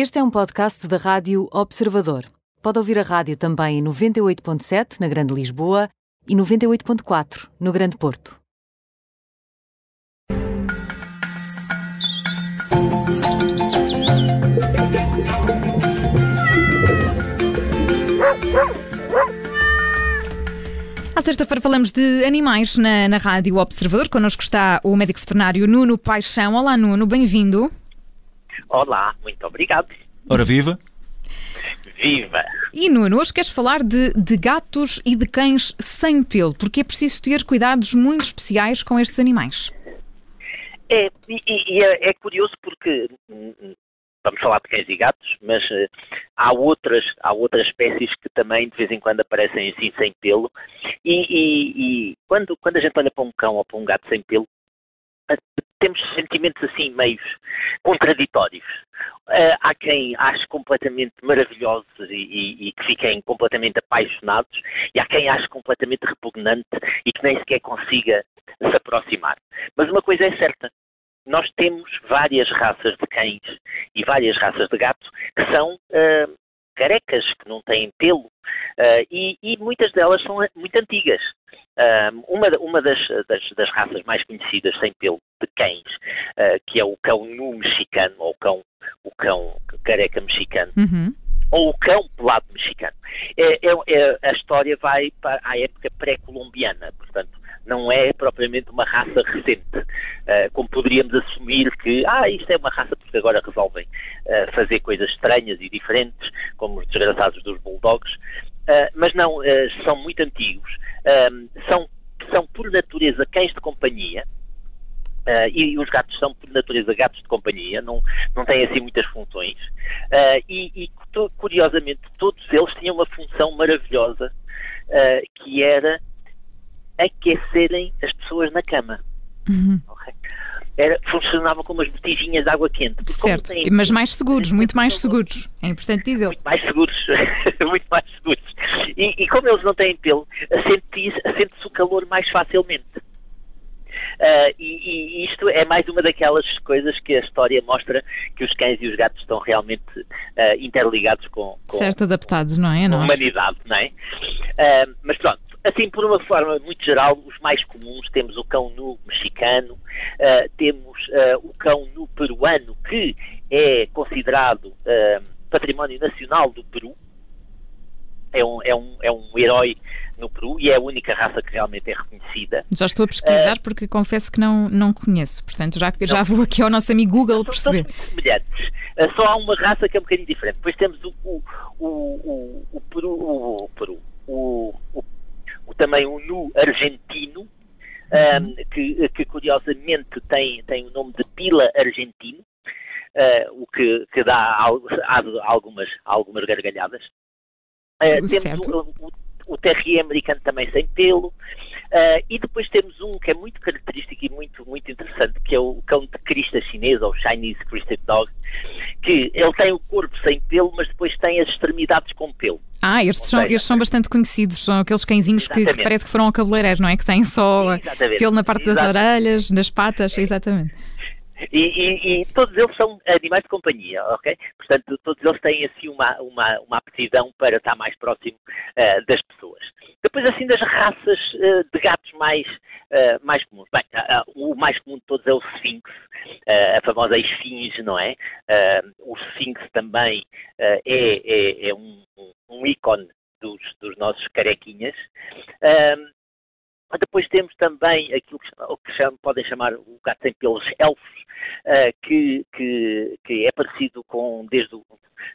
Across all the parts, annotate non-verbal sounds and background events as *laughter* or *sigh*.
Este é um podcast da Rádio Observador. Pode ouvir a rádio também em 98.7 na Grande Lisboa e 98.4 no Grande Porto. À sexta-feira falamos de animais na, na Rádio Observador. Connosco está o médico veterinário Nuno Paixão. Olá, Nuno, bem-vindo. Olá, muito obrigado. Ora viva! Viva! E Nuno, hoje queres falar de, de gatos e de cães sem pelo, porque é preciso ter cuidados muito especiais com estes animais. É, e, e é, é, curioso porque hum, hum, vamos falar de cães e gatos, mas uh, há outras há outras espécies que também de vez em quando aparecem assim sem pelo e, e, e quando quando a gente olha para um cão ou para um gato sem pelo temos sentimentos assim meios contraditórios. Uh, há quem ache completamente maravilhosos e, e, e, que fiquem completamente apaixonados, e há quem ache completamente repugnante e que nem sequer consiga se aproximar. Mas uma coisa é certa: nós temos várias raças de cães e várias raças de gatos que são uh, carecas, que não têm pelo, uh, e, e, muitas delas são muito antigas. Uh, uma uma das, das, das, raças mais conhecidas sem pelo de cães, uh, que é o cão nu mexicano, ou o cão, o cão careca mexicano, uhum. ou o cão pelado mexicano. É, é, é, a história vai para a época pré-colombiana, portanto, não é propriamente uma raça recente, como poderíamos assumir que, ah, isto é uma raça porque agora resolvem uh, fazer coisas estranhas e diferentes, como os desgraçados dos bulldogs, uh, mas não, são muito antigos, são, são por natureza cães de companhia, Uh, e, e, os gatos são, por natureza, gatos de companhia, não, não têm assim muitas funções. Uh, e, e, curiosamente, todos eles tinham uma função maravilhosa, uh, que era aquecerem as pessoas na cama. Uhum. Okay? Era, funcionava como as botijinhas de água quente. Certo, têm, mas mais seguros, muito mais seguros. É importante dizer. Muito mais seguros, *laughs* muito mais seguros. E, e, como eles não têm pelo, sente-se sente o calor mais facilmente. Uh, e, e, isto é mais uma daquelas coisas que a história mostra que os cães e os gatos estão realmente uh, interligados com, com, certo, adaptados, não é? A humanidade, não é? Uh, mas pronto, Assim, por uma forma muito geral, os mais comuns temos o cão nu mexicano, uh, temos uh, o cão nu peruano, que é considerado uh, património nacional do Peru. É um, é, um, é um herói no Peru e é a única raça que realmente é reconhecida. Já estou a pesquisar porque confesso que não, não conheço, portanto já, já vou aqui ao nosso amigo Google perceber. São semelhantes. só há uma raça que é um bocadinho diferente. Depois temos o, o, o, o Peru, o, Peru o, o também um nu argentino, um, que, que, curiosamente tem, tem o nome de Pila Argentino, uh, o que, que dá algumas, algumas gargalhadas. Uh, temos o, o, o terrier americano também sem pelo, Uh, e depois temos um que é muito característico e muito, muito interessante, que é o cão de crista chinês, ou Chinese Crested Dog, que ele tem o corpo sem pelo, mas depois tem as extremidades com pelo. Ah, estes, são, estes são bastante conhecidos, são aqueles cãezinhos que, que, parece que foram ao cabeleireiro, não é? Que têm só exatamente. pelo na parte das orelhas, nas patas, é. exatamente. E, e, e, todos eles são animais de companhia, ok? Portanto, todos eles têm assim uma, uma, uma aptidão para estar mais próximo uh, das pessoas. Depois, assim, das raças uh, de gatos mais, uh, mais comuns. Bem, o mais comum de todos é o Sphinx, a famosa esfinge, não é? o Sphinx também é, é, é um, um ícone dos, dos nossos carequinhas. Depois temos também aquilo que, que chamam, podem chamar o gato sem pelos elfos, que, que, que, é parecido com desde o,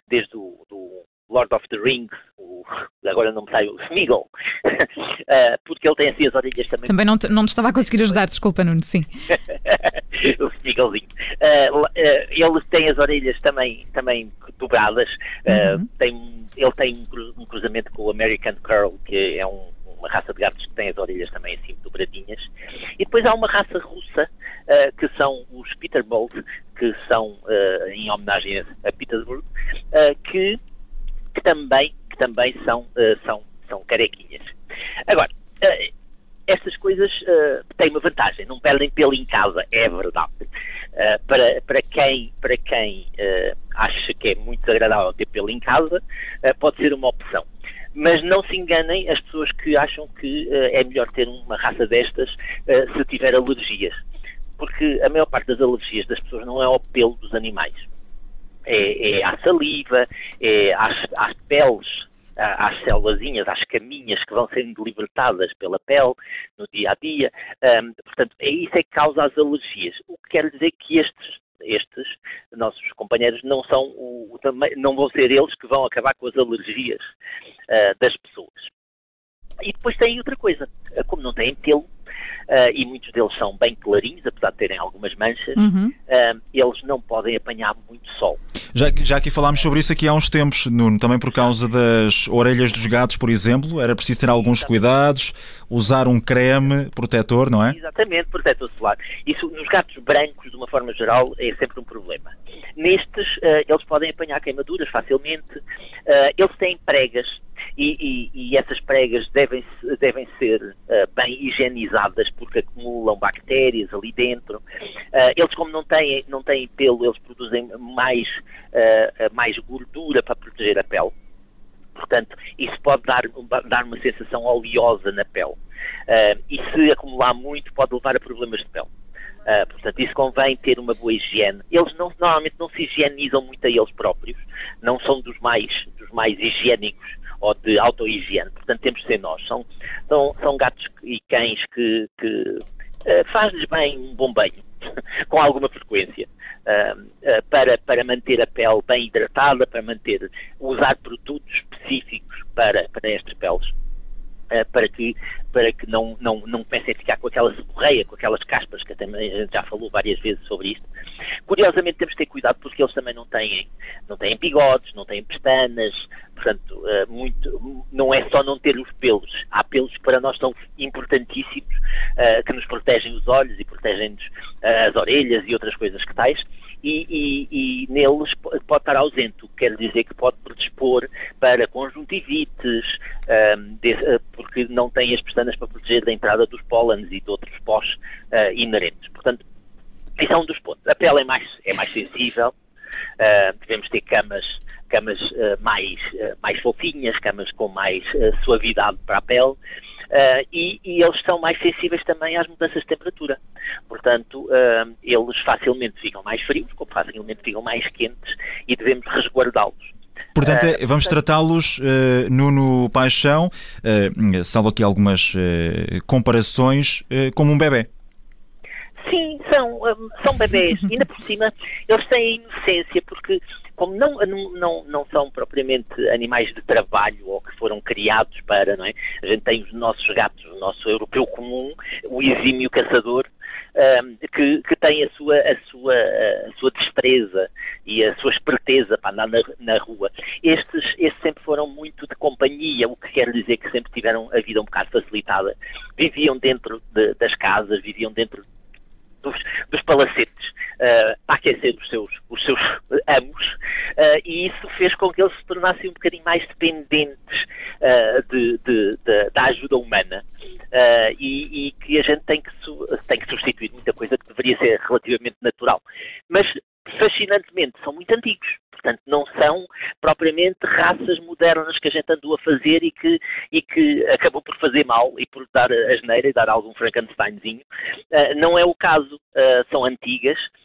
desde o do Lord of the Rings, o, *laughs* agora não me sai o Smeagol, uh, *laughs* porque ele tem assim as orelhas também. Também não te, não te estava a conseguir ajudar, desculpa, Nuno, sim. *laughs* o Smeagolzinho. Uh, ele tem as orelhas também, também dobradas, uhum. tem, ele tem um cruzamento com o American Curl, que é um uma raça de gatos que tem as orelhas também assim dobradinhas. E depois há uma raça russa, uh, que são os Peterbolt, que são uh, em homenagem a Petersburg, uh, que, que, também, que também são, são, são carequinhas. Agora, estas coisas têm uma vantagem, não perdem pelo em casa, é verdade. Para, para quem, para quem acha que é muito agradável ter pelo em casa, pode ser uma opção. Mas não se enganem as pessoas que acham que é melhor ter uma raça destas se tiver alergias. Porque a maior parte das alergias das pessoas não é ao pelo dos animais. É, é à saliva, é às, às peles às célulazinhas, às caminhas que vão sendo libertadas pela pele no dia a dia. Um, portanto, é isso é que causa as alergias. O que quer dizer que estes estes nossos companheiros não são o, não vão ser eles que vão acabar com as alergias uh, das pessoas. E depois tem outra coisa, como não têm pelo, uh, e muitos deles são bem clarinhos, apesar de terem algumas manchas, uhum. uh, eles não podem apanhar muito sol. Já, já aqui falámos sobre isso aqui há uns tempos, Nuno, também por causa das orelhas dos gatos, por exemplo, era preciso ter alguns Exatamente. cuidados, usar um creme protetor, não é? Exatamente, protetor solar. Isso nos gatos brancos, de uma forma geral, é sempre um problema. Nestes, uh, eles podem apanhar queimaduras facilmente, eles têm pregas e, e, e essas pregas devem, devem ser uh, bem higienizadas porque acumulam bactérias ali dentro. Uh, eles, como não têm, não têm pelo, eles produzem mais, uh, mais gordura para proteger a pele. Portanto, isso pode dar, dar uma sensação oleosa na pele. e se acumular muito, pode levar a problemas de pele. Uh, portanto, isso convém ter uma boa higiene. Eles não, normalmente não se higienizam muito a eles próprios, não são dos mais, dos mais higiênicos ou de auto-higiene. Portanto, temos de ser nós. São, são, são gatos e cães que, que uh, faz-lhes bem um bom banho, *laughs* com alguma frequência, uh, uh, para, para manter a pele bem hidratada, para manter, usar produtos específicos para, para estas peles. Uh, para que, para que não, não, não comecem a ficar com aquela seborreia, com aquelas caspas, que também a gente já falou várias vezes sobre isto. Curiosamente temos de ter cuidado porque eles também não têm, não têm bigodes, não têm pestanas, Portanto, uh, muito, não é só não ter os pelos. Há pelos que para nós são importantíssimos, uh, que nos protegem os olhos e protegem-nos as orelhas e outras coisas que tais. E, e, e, neles pode estar ausente, o que quer dizer que pode predispor para conjuntivites, de, porque não tem as pestanas para proteger da entrada dos pólenes e de outros pós inerentes. Portanto, esse é um dos pontos. A pele é mais, é mais sensível, devemos ter camas camas uh, mais, uh, mais fofinhas, camas com mais uh, suavidade para a pele. E, e, eles são mais sensíveis também às mudanças de temperatura. Portanto, eles facilmente ficam mais frios, como facilmente ficam mais quentes e devemos resguardá-los. Portanto, uh, vamos tratá-los, uh, Nuno Paixão, uh, salvo aqui algumas uh, comparações, como um bebê. Sim, são, um, são bebês. e *laughs* ainda por cima, eles têm a inocência, porque como não, não, não são propriamente animais de trabalho ou que foram criados para, não é? A gente tem os nossos gatos, o nosso europeu comum, o exímio caçador, um, que, que, tem a sua, a, sua, a sua destreza e a sua esperteza para andar na, na rua. Estes, estes sempre foram muito de companhia, o que quer dizer que sempre tiveram a vida um bocado facilitada. Viviam dentro de, das casas, viviam dentro dos, dos palacetes uh, aquecer os seus, os seus *laughs* amos uh, e isso fez com que eles se tornassem um bocadinho mais dependentes uh, de, de, de, da ajuda humana e, e, que a gente tem que, tem que substituir muita coisa que deveria ser relativamente natural. Mas fascinantemente são muito antigos. Portanto, não são propriamente raças modernas que a gente andou a fazer e que, e que acabou por fazer mal e por dar a geneira e dar algum Frankensteinzinho. Uh, não é o caso. Uh, são antigas, Uh,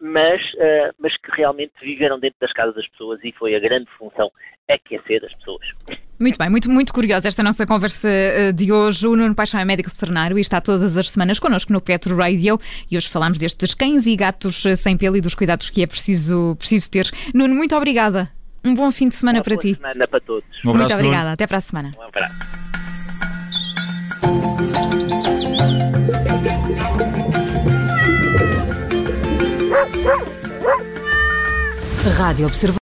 mas, uh, mas que realmente viveram dentro das casas das pessoas e foi a grande função aquecer as pessoas. Muito bem, muito, muito curiosa esta nossa conversa uh, de hoje. O Nuno Paixão é médico veterinário e está todas as semanas connosco no Petro Radio e hoje falamos destes cães e gatos sem pelo e dos cuidados que é preciso, preciso ter. Nuno, muito obrigada. Um bom fim de semana Uma para ti. semana para todos. Um abraço, muito obrigada. Nuno. Até para a semana. Um abraço. Rádio Observador.